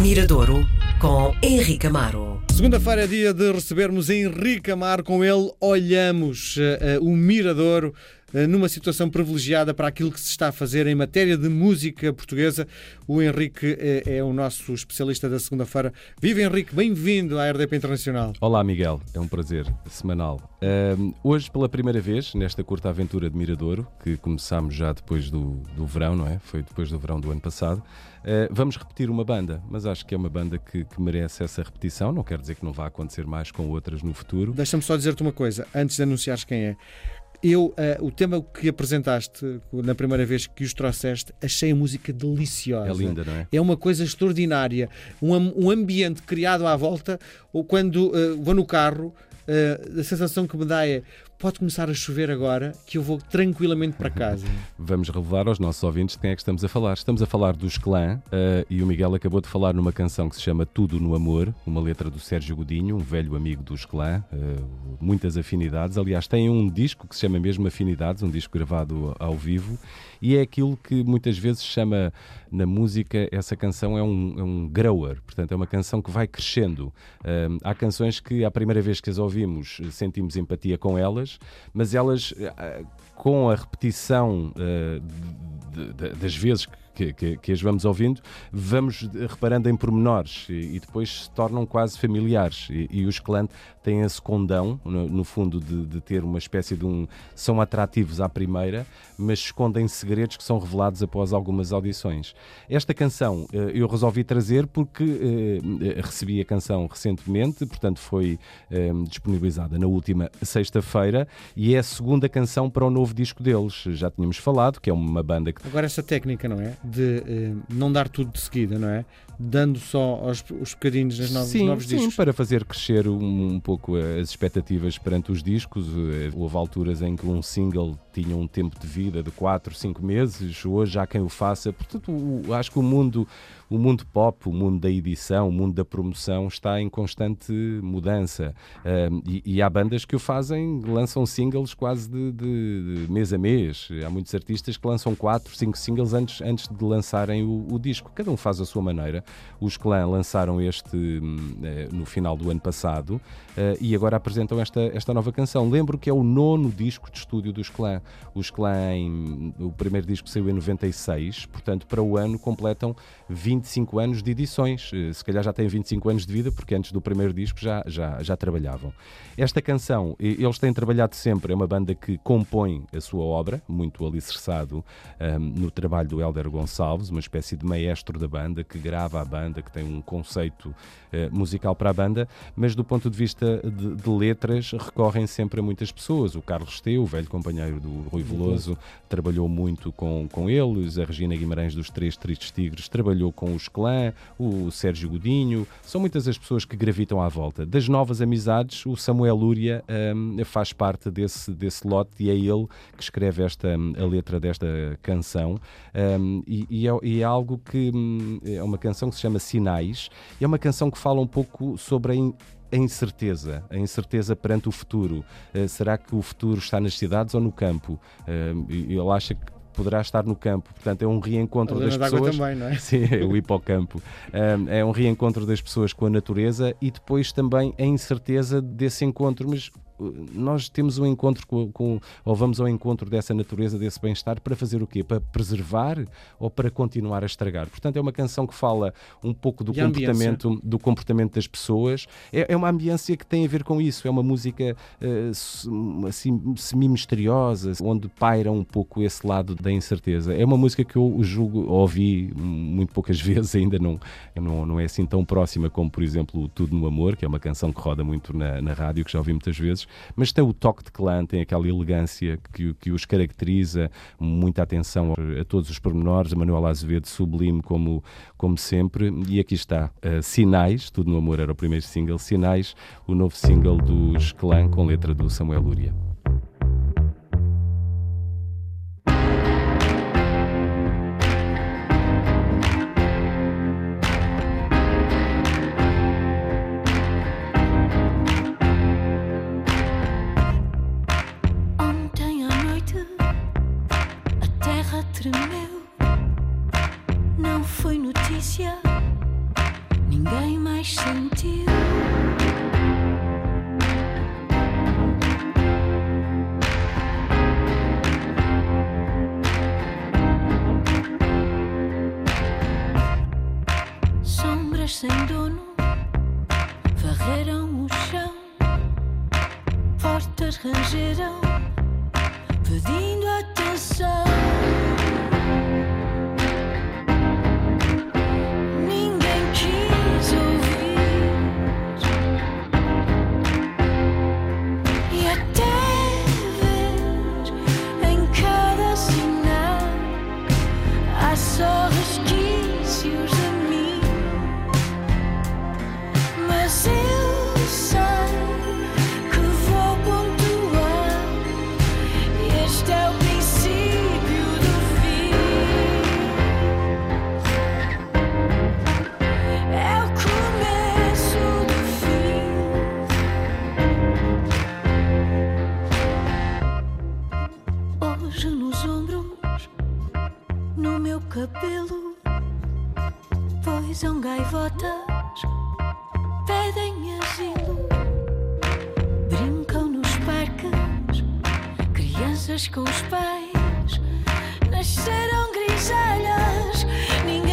Miradouro com Henrique Amaro. Segunda-feira é dia de recebermos Henrique Amaro. Com ele olhamos uh, uh, o Miradouro numa situação privilegiada para aquilo que se está a fazer em matéria de música portuguesa. O Henrique é o nosso especialista da segunda-feira. Viva Henrique, bem-vindo à RDP Internacional. Olá Miguel, é um prazer semanal. hoje, pela primeira vez, nesta curta aventura de Miradouro, que começámos já depois do, do verão, não é? Foi depois do verão do ano passado. Uh, vamos repetir uma banda, mas acho que é uma banda que, que, merece essa repetição. Não quer dizer que não vá acontecer mais com outras no futuro. Deixa-me só dizer-te uma coisa, antes de anunciares quem é. Eu, uh, o tema que apresentaste na primeira vez que os trouxeste, achei a música deliciosa. É linda, não é? É uma coisa extraordinária. Um, um ambiente criado à volta, ou quando uh, vou no carro, uh, a sensação que me dá é pode começar a chover agora que eu vou tranquilamente para casa. Vamos revelar aos nossos ouvintes de quem é que estamos a falar. Estamos a falar dos Clã uh, e o Miguel acabou de falar numa canção que se chama Tudo no Amor, uma letra do Sérgio Godinho, um velho amigo dos Clã, uh, muitas afinidades. Aliás, tem um disco que se chama mesmo Afinidades, um disco gravado ao vivo, e é aquilo que muitas vezes chama na música, essa canção é um, é um grower, portanto é uma canção que vai crescendo. Uh, há canções que à primeira vez que as ouvimos sentimos empatia com elas, mas elas, eh, com a repetição uh, de, de, das vezes que, que, que, as vamos ouvindo, vamos reparando em pormenores e, e depois se tornam quase familiares. E, e os clãs têm esse condão, no, no fundo, de, de, ter uma espécie de um. são atrativos à primeira, mas escondem segredos que são revelados após algumas audições. Esta canção eh, eu resolvi trazer porque eh, recebi a canção recentemente, portanto foi eh, disponibilizada na última sexta-feira e é a segunda canção para o novo disco deles. Já tínhamos falado que é uma banda que. Agora, essa técnica, não é? De eh, não dar tudo de seguida, não é? Dando só os, os bocadinhos nos novos, sim, novos discos. Sim, para fazer crescer um, um, pouco as expectativas perante os discos. Eh, houve alturas em que um single tinha um tempo de vida de 4, 5 meses, hoje há quem o faça. Portanto, acho que o mundo, o mundo pop, o mundo da edição, o mundo da promoção está em constante mudança. e, e, há bandas que o fazem, lançam singles quase de, de, de, mês a mês. Há muitos artistas que lançam 4, 5 singles antes, antes de lançarem o, o disco. Cada um faz a sua maneira. Os Clã lançaram este hum, eh, no final do ano passado eh, e agora apresentam esta, esta nova canção. Lembro que é o nono disco de estúdio dos Clã. Os Clã, o primeiro disco saiu em 96, portanto, para o ano completam 25 anos de edições. Eh, se calhar já têm 25 anos de vida, porque antes do primeiro disco já, já, já trabalhavam. Esta canção, eles têm trabalhado sempre, é uma banda que compõe a sua obra, muito alicerçado um, no trabalho do Helder Gonçalves, uma espécie de maestro da banda, que grava a banda, que tem um conceito uh, musical para a banda, mas do ponto de vista de, de letras, recorrem sempre a muitas pessoas. O Carlos Teu, o velho companheiro do Rui Veloso, trabalhou muito com, com eles, a Regina Guimarães dos Três Tristes Tigres trabalhou com os Clã, o Sérgio Godinho, são muitas as pessoas que gravitam à volta. Das novas amizades, o Samuel Lúria um, faz parte desse, desse lote e é ele que escreve esta, a letra desta canção. Um, e, e, é, e, é, algo que hum, é uma canção que se chama Sinais, e é uma canção que fala um pouco sobre a a incerteza, a incerteza perante o futuro. Uh, será que o futuro está nas cidades ou no campo? Uh, ele acha que poderá estar no campo. Portanto, é um reencontro das pessoas. Também, não é? Sim, é o hipocampo. É um reencontro das pessoas com a natureza e depois também a incerteza desse encontro. Mas nós temos um encontro com, com, ou vamos ao encontro dessa natureza, desse bem-estar, para fazer o quê? Para preservar ou para continuar a estragar? Portanto, é uma canção que fala um pouco do, comportamento, do comportamento das pessoas. É, é, uma ambiência que tem a ver com isso. É uma música uh, assim, semi-misteriosa, onde paira um pouco esse lado da incerteza. É uma música que eu julgo, ouvi muito poucas vezes, ainda não, não, não é assim tão próxima como, por exemplo, Tudo no Amor, que é uma canção que roda muito na, na rádio, que já ouvi muitas vezes mas tem o toque de clã, tem aquela elegância que, que os caracteriza, muita atenção a todos os pormenores. A Manuela Azevedo sublime como, como sempre. E aqui está, uh, Sinais, Tudo no Amor era o primeiro single, Sinais, o novo single dos Clã com letra do Samuel Lúria. Ninguém mais sentiu. Sombras sem dono varreram o chão, portas rangeram, pedindo atenção. Gaivotas pedem asilo. Brincam nos parques, crianças com os pais. Nasceram grisalhas, ninguém